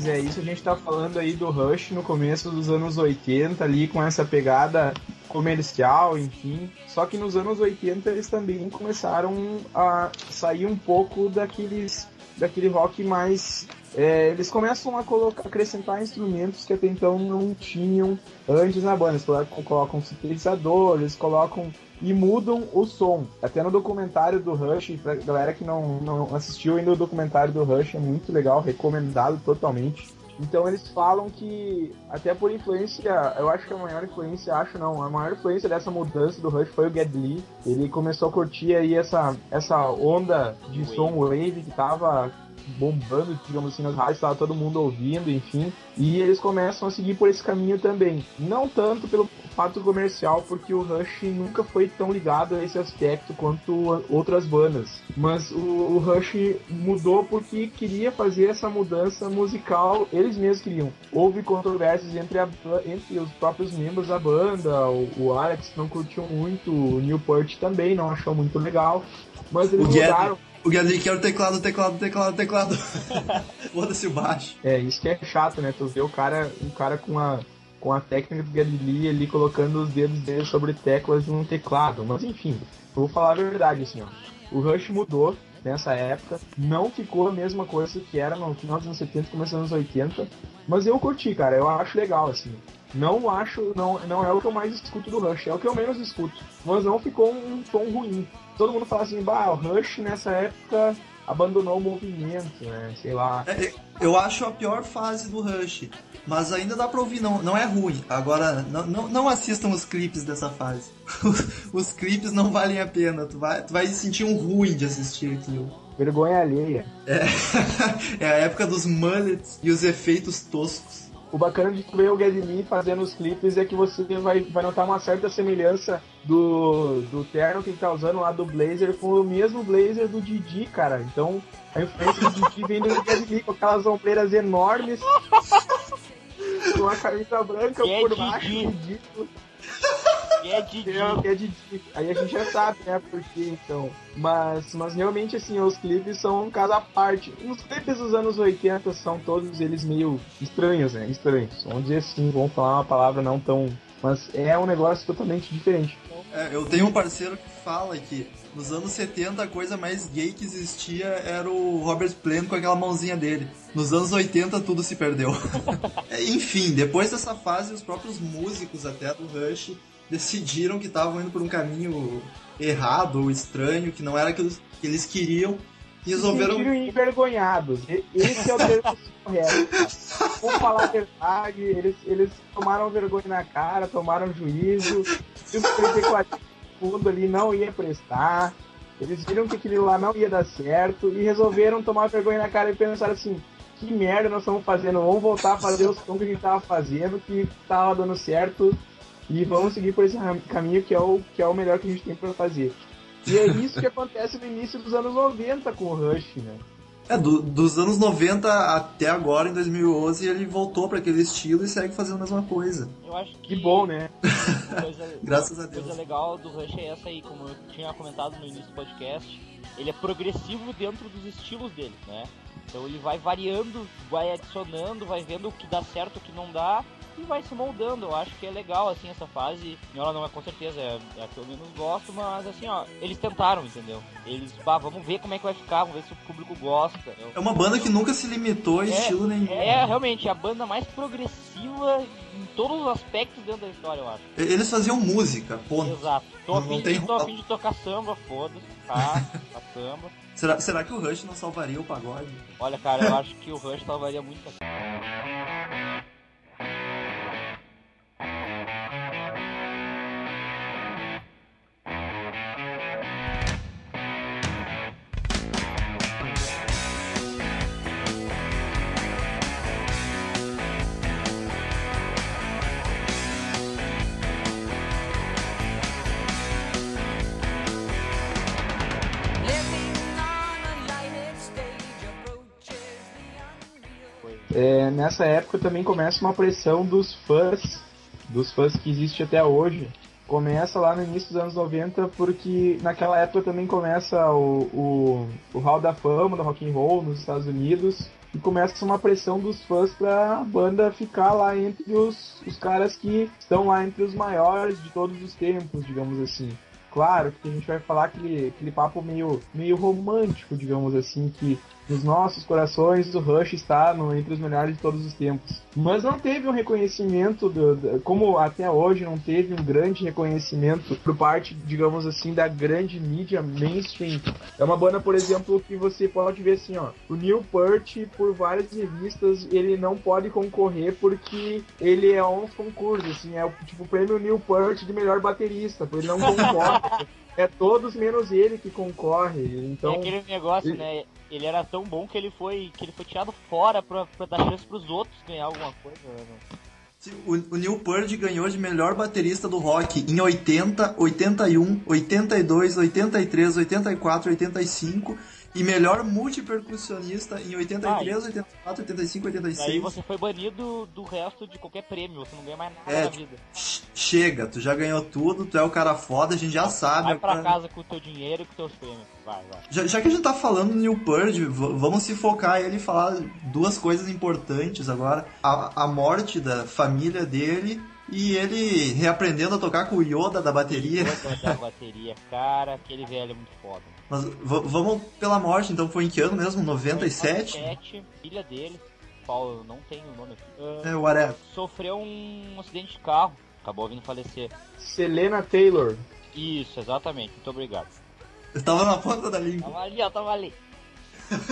Pois é, isso a gente tá falando aí do Rush no começo dos anos 80, ali com essa pegada comercial, enfim. Só que nos anos 80 eles também começaram a sair um pouco daqueles daquele rock mais é, eles começam a colocar, acrescentar instrumentos que até então não tinham antes na banda. Eles colocam, colocam eles colocam e mudam o som. Até no documentário do Rush, pra galera que não, não assistiu ainda o documentário do Rush, é muito legal, recomendado totalmente. Então eles falam que, até por influência, eu acho que a maior influência, acho não, a maior influência dessa mudança do Rush foi o Geddy Lee. Ele começou a curtir aí essa, essa onda de Wave. som wave que tava bombando, digamos assim, nas rádios, tava todo mundo ouvindo, enfim. E eles começam a seguir por esse caminho também. Não tanto pelo fato comercial, porque o Rush nunca foi tão ligado a esse aspecto quanto outras bandas. Mas o, o Rush mudou porque queria fazer essa mudança musical, eles mesmos queriam. Houve controvérsias entre, a entre os próprios membros da banda, o, o Alex não curtiu muito, o Newport também não achou muito legal. Mas eles O mudaram. O Gadley quer o teclado, teclado, teclado, teclado. Foda-se o baixo. É, isso que é chato, né? Tu vê o cara, o cara com a, com a técnica do Lee ali colocando os dedos dele sobre teclas num teclado. Mas enfim, vou falar a verdade, assim, ó. O Rush mudou nessa época, não ficou a mesma coisa que era no final dos anos 70, começo anos 80, mas eu curti, cara, eu acho legal, assim. Não acho, não, não é o que eu mais escuto do Rush, é o que eu menos escuto. Mas não ficou um tom ruim. Todo mundo fala assim, bah, o Rush nessa época abandonou o movimento, né? Sei lá. É, eu acho a pior fase do Rush, mas ainda dá pra ouvir, não, não é ruim. Agora, não, não, não assistam os clipes dessa fase. os clipes não valem a pena, tu vai, tu vai sentir um ruim de assistir aquilo. Vergonha alheia. É, é a época dos mullets e os efeitos toscos. O bacana de ver o Lee fazendo os clipes é que você vai, vai notar uma certa semelhança do, do terno que ele tá usando lá do Blazer com o mesmo Blazer do Didi, cara. Então a influência do Didi vem do Lee com aquelas ombreiras enormes, com a camisa branca é por baixo, ridículo. E é Didi. É, que é Didi. Aí a gente já sabe, né, por quê, então. Mas, mas realmente, assim, os clipes são um caso à parte. Os clipes dos anos 80 são todos eles meio estranhos, né? Estranhos. Vamos dizer assim, vamos falar uma palavra não tão. Mas é um negócio totalmente diferente. É, eu tenho um parceiro que fala que nos anos 70 a coisa mais gay que existia era o Robert Plant com aquela mãozinha dele. Nos anos 80 tudo se perdeu. É, Enfim, depois dessa fase, os próprios músicos até do Rush decidiram que estavam indo por um caminho errado ou estranho, que não era aquilo que eles queriam, e resolveram. Se envergonhados. Esse é o termo correto. Vamos falar a verdade, eles, eles tomaram vergonha na cara, tomaram juízo, e o 34 fundo ali não ia prestar. Eles viram que aquilo lá não ia dar certo e resolveram tomar vergonha na cara e pensaram assim, que merda nós estamos fazendo, vamos voltar a fazer os sons que a gente tava fazendo, que tava dando certo, e vamos seguir por esse caminho que é o, que é o melhor que a gente tem pra fazer. E é isso que acontece no início dos anos 90 com o Rush, né? É, do- dos anos 90 até agora, em 2011, ele voltou para aquele estilo e segue fazendo a mesma coisa. Eu acho que. Que bom, né? Coisa, Graças a Deus. coisa legal do Rush é essa aí, como eu tinha comentado no início do podcast. Ele é progressivo dentro dos estilos dele, né? Então ele vai variando, vai adicionando, vai vendo o que dá certo, o que não dá e vai se moldando. Eu acho que é legal, assim, essa fase. Ela não é com certeza, é, é a que eu menos gosto, mas assim, ó, eles tentaram, entendeu? Eles, pá, vamos ver como é que vai ficar, vamos ver se o público gosta. Eu- É uma banda que nunca se limitou a É, estilo nenhum. É realmente a banda mais progressiva todos os aspectos dentro da história, eu acho. Eles faziam música, ponto. Exato. Tô Não- a fim, de, tô a de tocar samba, foda-se, tá? Tá samba. Será, será que o Rush não salvaria o pagode? Olha, cara, eu acho que o Rush salvaria muito essa nessa época também começa uma pressão dos fãs, dos fãs que existe até hoje. Começa lá no início dos anos 90, porque naquela época também começa o, o, o Hall da Fama do Rock and Roll nos Estados Unidos. E começa uma pressão dos fãs pra banda ficar lá entre os, os caras que estão lá entre os maiores de todos os tempos, digamos assim. Claro que a gente vai falar aquele, aquele papo meio, meio romântico, digamos assim, que nos nossos corações o Rush está no, entre os melhores de todos os tempos. Mas não teve um reconhecimento, do, do- como até hoje não teve um grande reconhecimento por parte, digamos assim, da grande mídia mainstream. É uma banda, por exemplo, que você pode ver assim, ó, o Neil Peart, por várias revistas, ele não pode concorrer porque ele é uns concursos, assim, é o tipo o prêmio Neil Peart de melhor baterista, ele não concorre. É todos menos ele que concorre. Então, é aquele negócio, ele- né? Ele era tão bom que ele foi, que ele foi tirado fora pra, pra dar chance pros outros ganhar alguma coisa. né? O, o Neil Peart ganhou de melhor baterista do rock em 80, 81, 82, 83, 84, 85 e melhor multipercussionista em 83, 84, 85, Daí 86. você foi banido do resto de qualquer prêmio, você não ganha mais nada É, na vida. Ch- Chega, tu já ganhou tudo, tu é o cara foda, a gente já sabe. Vai pra agora- casa com o teu dinheiro e com teus prêmios. Vai, vai. Já, já que a gente tá falando do Neil Peart, v- vamos se focar ele e falar duas coisas importantes agora. A, a morte da família dele e ele reaprendendo a tocar com o Yoda da bateria. Outra da bateria, cara, aquele velho é muito foda. Mas v- vamos pela morte, então foi em que ano mesmo? 97? 97, filha dele, qual eu não tenho o nome aqui, ah, É, whatever. sofreu um acidente de carro, acabou vindo falecer. Selena Taylor. Isso, exatamente, muito obrigado. Eu tava na ponta da língua. Tava ali, ó, tava ali.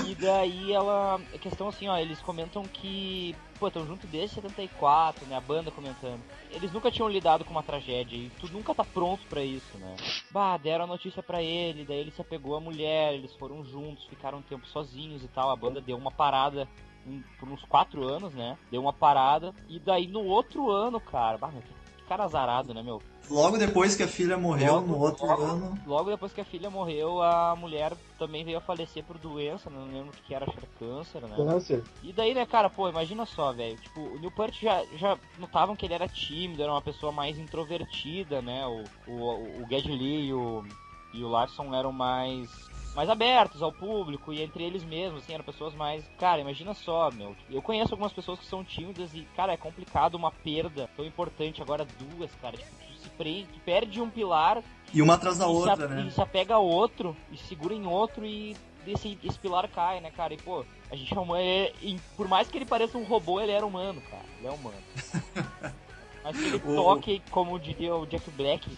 E daí ela. A questão assim, ó, eles comentam que. Pô, estão junto desde 74, né? A banda comentando. Eles nunca tinham lidado com uma tragédia e tu nunca tá pronto pra isso, né? Bah, deram a notícia pra ele, daí ele se apegou à mulher, eles foram juntos, ficaram um tempo sozinhos e tal. A banda deu uma parada um- por uns quatro anos, né? Deu uma parada. E daí no outro ano, cara. Bah, cara azarado, né, meu? Logo depois que a filha morreu, Logo- no outro logo- ano. Logo depois que a filha morreu, a mulher também veio a falecer por doença, não lembro o que era, acho que era câncer, né? Câncer. E daí, né, cara, pô, imagina só, velho. Tipo, o Newport já, já notavam que ele era tímido, era uma pessoa mais introvertida, né? O, o, o Geddy Lee e o, e o Larson eram mais mais abertos ao público e entre eles mesmos, assim, eram pessoas mais. Cara, imagina só, meu. Eu conheço algumas pessoas que são tímidas e, cara, é complicado uma perda tão importante. Agora duas, cara. Tipo, tu se prende, tu perde um pilar E uma atrás da se, outra, né? e se apega a outro e segura em outro e esse, esse pilar cai, né, cara? E pô, a gente é humano. é- por mais que ele pareça um robô, ele era humano, cara. Ele é humano. Mas aquele O- toque, como diria o Jack Black,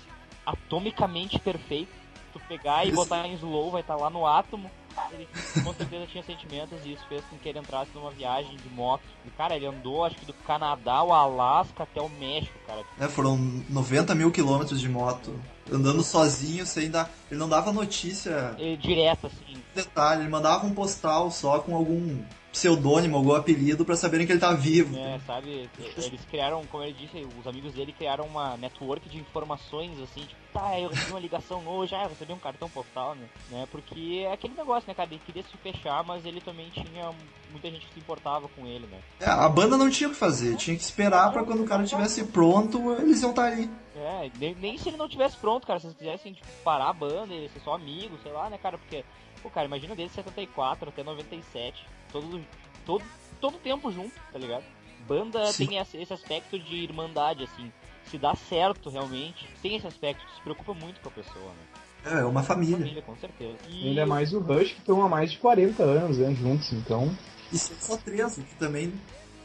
atomicamente perfeito. Tu pegar e botar em slow, vai estar lá no átomo. Ele com certeza tinha sentimentos e isso fez com que ele entrasse numa viagem de moto. E cara, ele andou acho que do Canadá ao Alasca até o México, cara. É, foram 90 mil quilômetros de moto. Andando sozinho, sem dar. Ele não dava notícia E, direto, assim. detalhe, ele mandava um postal só com algum pseudônimo, algum apelido pra saberem que ele tá vivo. É, sabe? Eles criaram, como ele disse, os amigos dele criaram uma network de informações, assim, tipo, tá, eu recebi uma ligação hoje, ah, eu recebi um cartão postal, né? né? Porque é aquele negócio, né, cara? Ele queria se fechar, mas ele também tinha muita gente que se importava com ele, né? É, a banda não tinha o que fazer, tinha que esperar pra quando o cara estivesse pronto, eles iam estar ali. É, nem, nem se ele não tivesse pronto, cara, se eles quisessem, tipo, parar a banda e ser só amigos, sei lá, né, cara? Porque, pô, cara, imagina desde 74 até 97, todo, todo, todo tempo junto, tá ligado? Banda Sim. tem esse, esse aspecto de irmandade, assim. Se dá certo, realmente, tem esse aspecto, se preocupa muito com a pessoa, né? É, é uma família. Família, com certeza. E Ainda mais o Rush, que estão há mais de 40 anos né, juntos, então. E são só três, o que também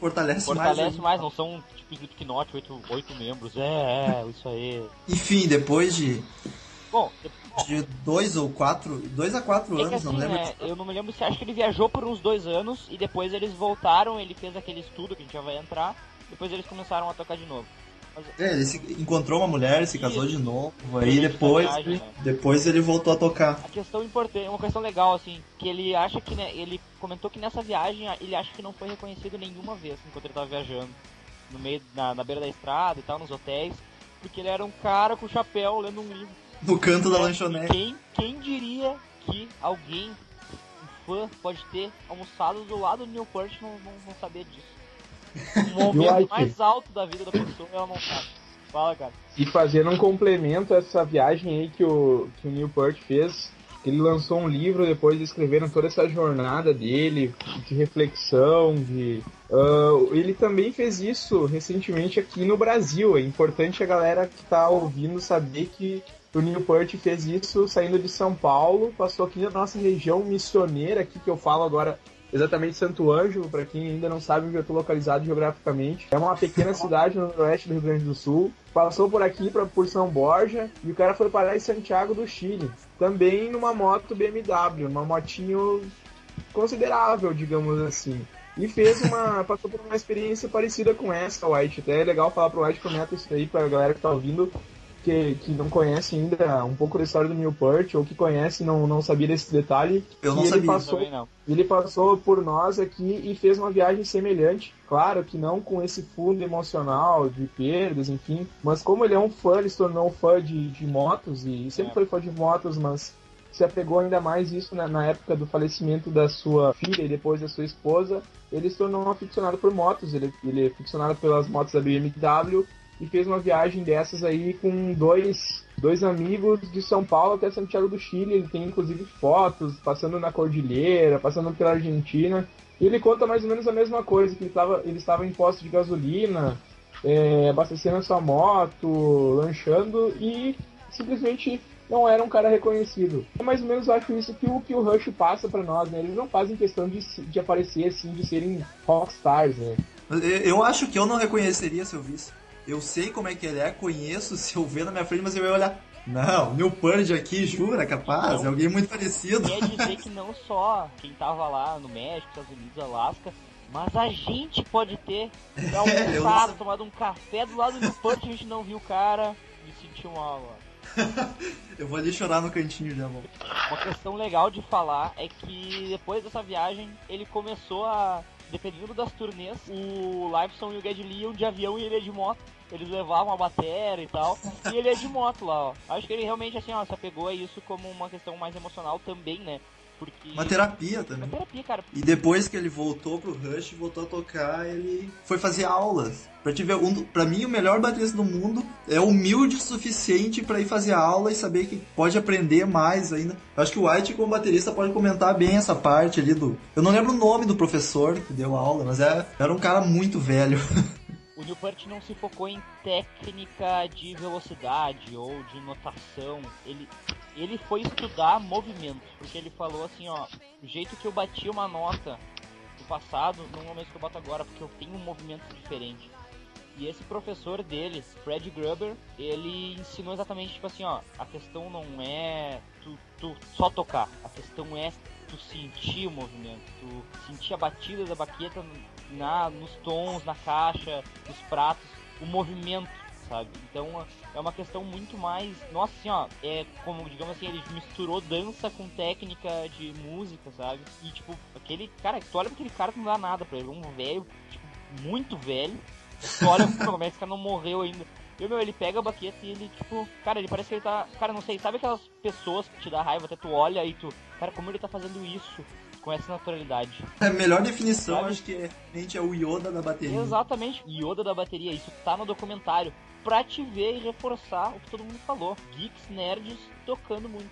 fortalece, mais. fortalece mais, não são tipo Slipknot, oito, oito membros. É, é, isso aí. Enfim, depois de, Bom, de dois ou quatro, dois a quatro É anos, assim, não lembro. né, eu não me lembro se acho que ele viajou por uns dois anos e depois eles voltaram, ele fez aquele estudo que a gente já vai entrar, depois eles começaram a tocar de novo. É, ele se encontrou uma mulher, se casou de novo, aí depois, viagem, né? depois ele voltou a tocar. A questão importante, uma questão legal assim, que ele acha que né, ele comentou que nessa viagem ele acha que não foi reconhecido nenhuma vez enquanto ele tava viajando no meio na, na beira da estrada e tal, nos hotéis, porque ele era um cara com chapéu lendo um livro. No canto da É, lanchonete. Quem, quem diria que alguém, um fã, pode ter almoçado do lado do Newport e não, não, não saber disso? O momento mais alto da vida da pessoa ela não sabe. Fala, cara. E fazendo um complemento a essa viagem aí que o, que o Newport fez, ele lançou um livro depois de escreveram toda essa jornada dele, de reflexão, de. ah, ele também fez isso recentemente aqui no Brasil. É importante a galera que tá ouvindo saber que o Newport fez isso saindo de São Paulo, passou aqui na nossa região missioneira, aqui que eu falo agora exatamente Santo Ângelo, para quem ainda não sabe onde eu estou localizado geograficamente. É uma pequena cidade no noroeste do Rio Grande do Sul. Passou por aqui pra, por São Borja e o cara foi parar em Santiago do Chile. Também numa moto BMW, uma motinho considerável, digamos assim. E fez uma. passou por uma experiência parecida com essa, White. Até é legal falar pro White comenta isso aí pra galera que tá ouvindo. Que, que não conhece ainda um pouco da história do Newport, ou que conhece e não, não sabia desse detalhe. Eu não ele sabia. passou- Também não. ele passou por nós aqui e fez uma viagem semelhante. Claro que não com esse fundo emocional de perdas, enfim. Mas como ele é um fã, ele se tornou um fã de, de motos e sempre É. foi fã de motos, mas se apegou ainda mais isso na, na época do falecimento da sua filha e depois da sua esposa. Ele se tornou um aficionado por motos. Ele, ele é aficionado pelas motos da BMW e fez uma viagem dessas aí com dois, dois amigos de São Paulo até Santiago do Chile. Ele tem inclusive fotos passando na cordilheira, passando pela Argentina. E ele conta mais ou menos a mesma coisa, que ele estava, ele estava em posto de gasolina, é, abastecendo a sua moto, lanchando e simplesmente não era um cara reconhecido. É mais ou menos acho isso que o que o Rush passa pra nós, né? Eles não fazem questão de, de aparecer assim, de serem rockstars, né? Eu acho que eu não reconheceria se eu visse. Eu sei como é que ele é, conheço, se eu ver na minha frente, mas eu ia olhar. Não, New Purge aqui, jura, capaz? É alguém muito parecido. Quer dizer que não só quem tava lá no México, Estados Unidos, Alasca, mas a gente pode ter É, não almoçado, sei. tomado um café do lado do Newport, a gente não viu o cara e sentiu mal. ó. Eu vou ali chorar no cantinho já, bom. Uma questão legal de falar é que depois dessa viagem ele começou a. Dependendo das turnês, o Liveson e o Ged iam de avião e ele ia de moto. Eles levavam a bateria e tal. E ele ia de moto lá, ó. Acho que ele realmente assim, ó, se apegou a isso como uma questão mais emocional também, né? Porque. Uma terapia Uma também. terapia, cara. E depois que ele voltou pro Rush, voltou a tocar, ele foi fazer aulas. Pra te ver, um, pra mim o melhor baterista do mundo é humilde o suficiente pra ir fazer aula e saber que pode aprender mais ainda. Eu acho que o White como baterista pode comentar bem essa parte ali do... Eu não lembro o nome do professor que deu aula, mas é, era um cara muito velho. O Newport não se focou em técnica de velocidade ou de notação. Ele, ele foi estudar movimento, porque ele falou assim, ó, o jeito que eu bati uma nota no passado não é o mesmo que eu bato agora, porque eu tenho um movimento diferente. E esse professor dele, Fred Gruber, ele ensinou exatamente, tipo assim, ó, a questão não é tu, tu só tocar, a questão é tu sentir o movimento, tu sentir a batida da baqueta na, nos tons, na caixa, nos pratos, o movimento, sabe? Então é uma questão muito mais. Nossa assim, ó, é como, digamos assim, ele misturou dança com técnica de música, sabe? E tipo, aquele cara, tu olha pra aquele cara que não dá nada pra ele, um velho, tipo, muito velho. Tu olha como é que esse cara não morreu ainda. E, meu, ele pega a baqueta e ele, tipo, cara, ele parece que ele tá. Cara, não sei, sabe aquelas pessoas que te dá raiva, até tu olha e tu. Cara, como ele tá fazendo isso com essa naturalidade? A melhor definição, Sabe? acho que é, é o Yoda da bateria. Exatamente, Yoda da bateria, isso tá no documentário. Pra te ver e reforçar o que todo mundo falou. Geeks, nerds, tocando muito.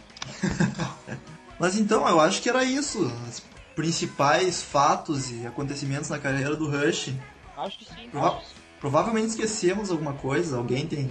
Mas então, eu acho que era isso. Os principais fatos e acontecimentos na carreira do Rush. Acho que sim. Prova- Provavelmente esquecemos alguma coisa. Alguém tem.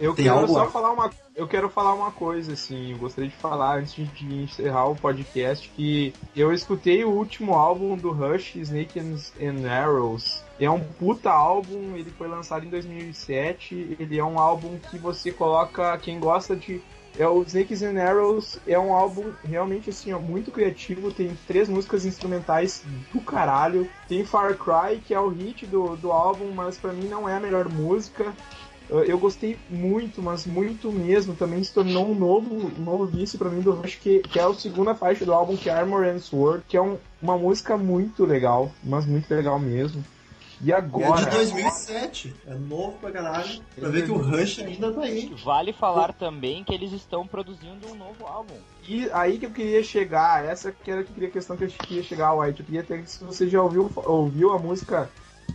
Eu Tem quero só falar uma, eu quero falar uma coisa assim, eu gostaria de falar antes de- encerrar o podcast que eu escutei o último álbum do Rush, Snake and, Arrows. É um puta álbum, ele foi lançado em 2007, ele é um álbum que você coloca quem gosta de é o Snakes and Arrows é um álbum realmente assim, ó, muito criativo, tem três músicas instrumentais do caralho. Tem Far Cry, que é o hit do, do álbum, mas pra mim não é a melhor música. Eu gostei muito, mas muito mesmo. Também se tornou um novo, um novo vício pra mim do Rush, que, que é a segunda faixa do álbum, que é Armor and Sword, que é um- uma música muito legal, mas muito legal mesmo. E E é agora? de 2007. É novo pra caralho. Pra ver que o Rush ainda tá aí. Vale falar também que eles estão produzindo um novo álbum. E aí que eu queria chegar, essa que era que queria a questão que eu queria chegar, White. Eu queria ter se você já ouviu, ouviu a música,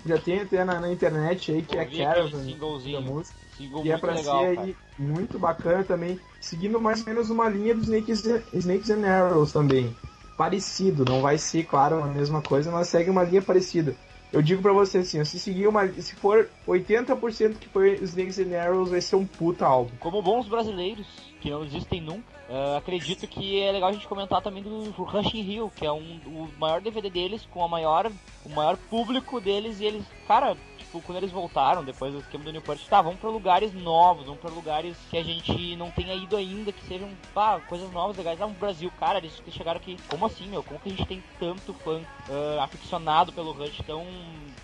já tem até na, na internet aí, que é Caravan, da música. Single E é pra legal, ser cara. aí muito bacana também, seguindo mais ou menos uma linha dos Snakes, Snakes and Arrows também. Parecido, não vai ser, claro, a mesma coisa, mas segue uma linha parecida. Eu digo pra você assim, se seguir uma. Se for 80% que foi os Snakes and Arrows, vai ser um puta álbum. Como bons brasileiros, que não existem nunca, ah, acredito que é legal a gente comentar também do Rushing Hill, que é um, o maior DVD deles, com a maior, o maior público deles, e eles, cara, tipo, quando eles voltaram, depois do esquema do Newport, tá, vamos pra lugares novos, vamos pra lugares que a gente não tenha ido ainda, que sejam, pá, coisas novas, legais. Ah, no Brasil, cara, eles chegaram aqui, como assim, meu? Como que a gente tem tanto fã ah, aficionado pelo Rush, tão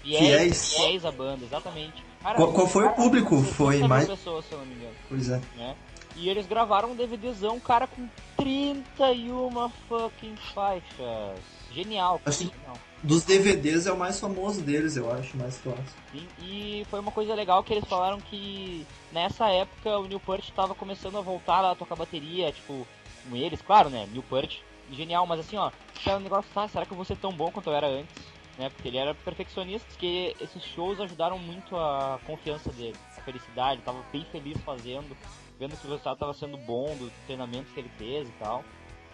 Fiéis. fiéis, à banda, exatamente. Cara, Qual- qual foi o cara, público? 60 Foi mais- pessoas, se eu não me engano Pois é. né? E eles gravaram um DVDzão, cara, com 31 fucking faixas. Genial, cara, Assim- genial. Dos DVDs é o mais famoso deles, eu acho, mais clássico. Sim, E foi uma coisa legal que eles falaram que nessa época o Newport estava começando a voltar a tocar bateria, tipo, com eles, claro, né? Newport, genial, mas assim, ó, um negócio, tá, será que eu vou ser tão bom quanto eu era antes? Né? Porque ele era perfeccionista, que esses shows ajudaram muito a confiança dele, a felicidade, tava bem feliz fazendo, vendo que o resultado estava sendo bom dos treinamentos que ele fez e tal.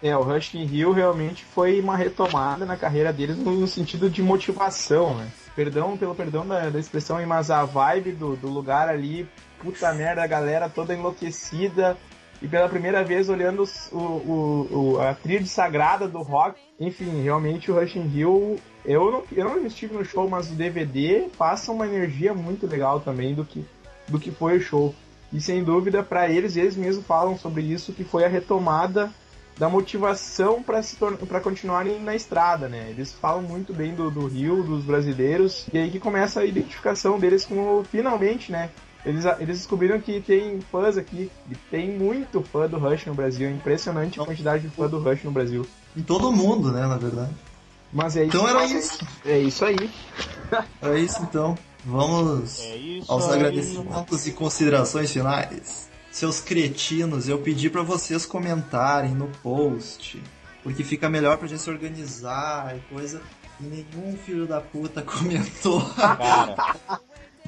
É, o Rush in Rio realmente foi uma retomada na carreira deles no, sentido de motivação, né? Perdão pelo perdão da, da expressão, mas a vibe do, do lugar ali, puta merda, a galera toda enlouquecida e pela primeira vez olhando o, o, o- a tríade sagrada do rock. Enfim, realmente o Rush in Rio, eu não, eu não estive no show, mas o DVD passa uma energia muito legal também do que, do que foi o show. E sem dúvida, para eles, eles mesmos falam sobre isso, que foi a retomada da motivação para se para continuarem na estrada, né? Eles falam muito bem do, do Rio, dos brasileiros, e aí que começa a identificação deles com finalmente, né? Eles, eles descobriram que tem fãs aqui, e tem muito fã do Rush no Brasil, é impressionante a quantidade de fã do Rush no Brasil. Em todo mundo, né, na verdade. Mas é Então isso, era isso. é isso aí. Era isso então. Vamos É aos aí. agradecimentos e considerações finais. Seus cretinos, eu pedi pra vocês comentarem no post, porque fica melhor pra gente se organizar e coisa. E nenhum filho da puta comentou. Cara,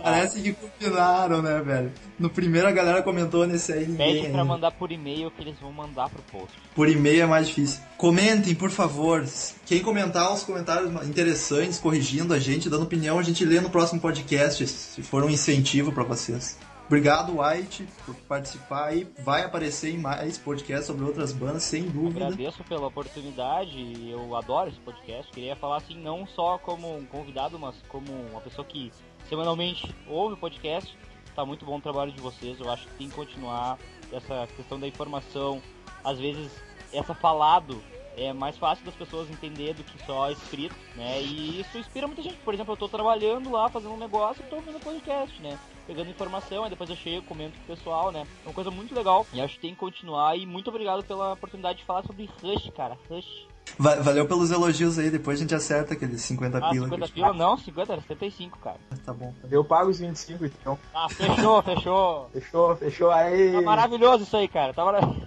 Parece que combinaram, né, velho? No primeiro a galera comentou, nesse aí pede pra ainda. mandar por e-mail que eles vão mandar pro post. Por e-mail é mais difícil. Comentem, por favor. Quem comentar os comentários interessantes, corrigindo a gente, dando opinião, a gente lê no próximo podcast, se for um incentivo pra vocês. Obrigado, White, por participar e vai aparecer em mais podcasts sobre outras bandas, sem dúvida. Agradeço pela oportunidade, eu adoro esse podcast. Queria falar assim, não só como um convidado, mas como uma pessoa que semanalmente ouve o podcast. Tá muito bom o trabalho de vocês. Eu acho que tem que continuar essa questão da informação. Às vezes, essa falado é mais fácil das pessoas entender do que só escrito, né? E isso inspira muita gente. Por exemplo, eu tô trabalhando lá, fazendo um negócio e tô ouvindo podcast, né? Pegando informação, aí depois eu chego, comento com o pessoal, né? É uma coisa muito legal e acho que tem que continuar. E muito obrigado pela oportunidade de falar sobre Rush, cara. Rush. Va- valeu pelos elogios aí, depois a gente acerta aqueles 50 Ah, pila. 50 que- pila? Não, 50 era 75, cara. Tá bom. Eu pago os 25 então. Ah, fechou, fechou. Fechou, fechou aí. Tá maravilhoso isso aí, cara. Tá maravilhoso.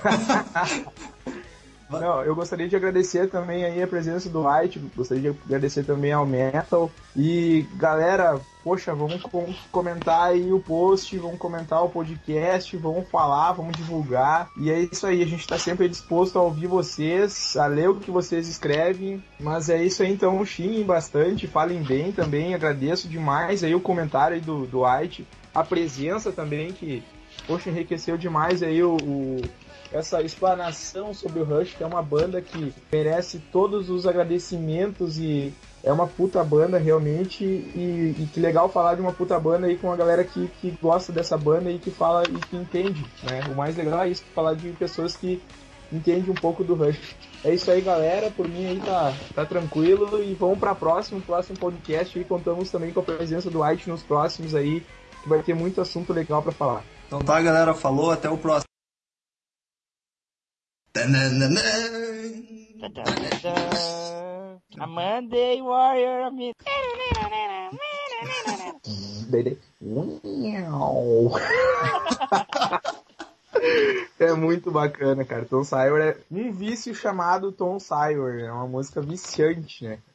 Não, eu gostaria de agradecer também aí a presença do White, gostaria de agradecer também ao Metal. E galera, poxa, vamos com- comentar aí o post, vamos comentar o podcast, vamos falar, vamos divulgar. E é isso aí, a gente tá sempre disposto a ouvir vocês, a ler o que vocês escrevem. Mas é isso aí, então xinguem bastante, falem bem também. Agradeço demais aí o comentário aí do, do White, a presença também que, poxa, enriqueceu demais aí o- o essa explanação sobre o Rush, que é uma banda que merece todos os agradecimentos e é uma puta banda realmente. E, e que legal falar de uma puta banda aí com a galera que, que gosta dessa banda e que fala e que entende, né? O mais legal é isso, falar de pessoas que entendem um pouco do Rush. É isso aí, galera. Por mim aí tá, tá tranquilo. E vamos pra próximo, próximo podcast. E contamos também com a presença do White nos próximos aí, que vai ter muito assunto legal pra falar. Então tá, galera. Falou, até o próximo. Tananana. A Monday Warrior amigo. É muito bacana, cara. Tom Sawyer é um vício chamado Tom Sawyer. É uma música viciante, né?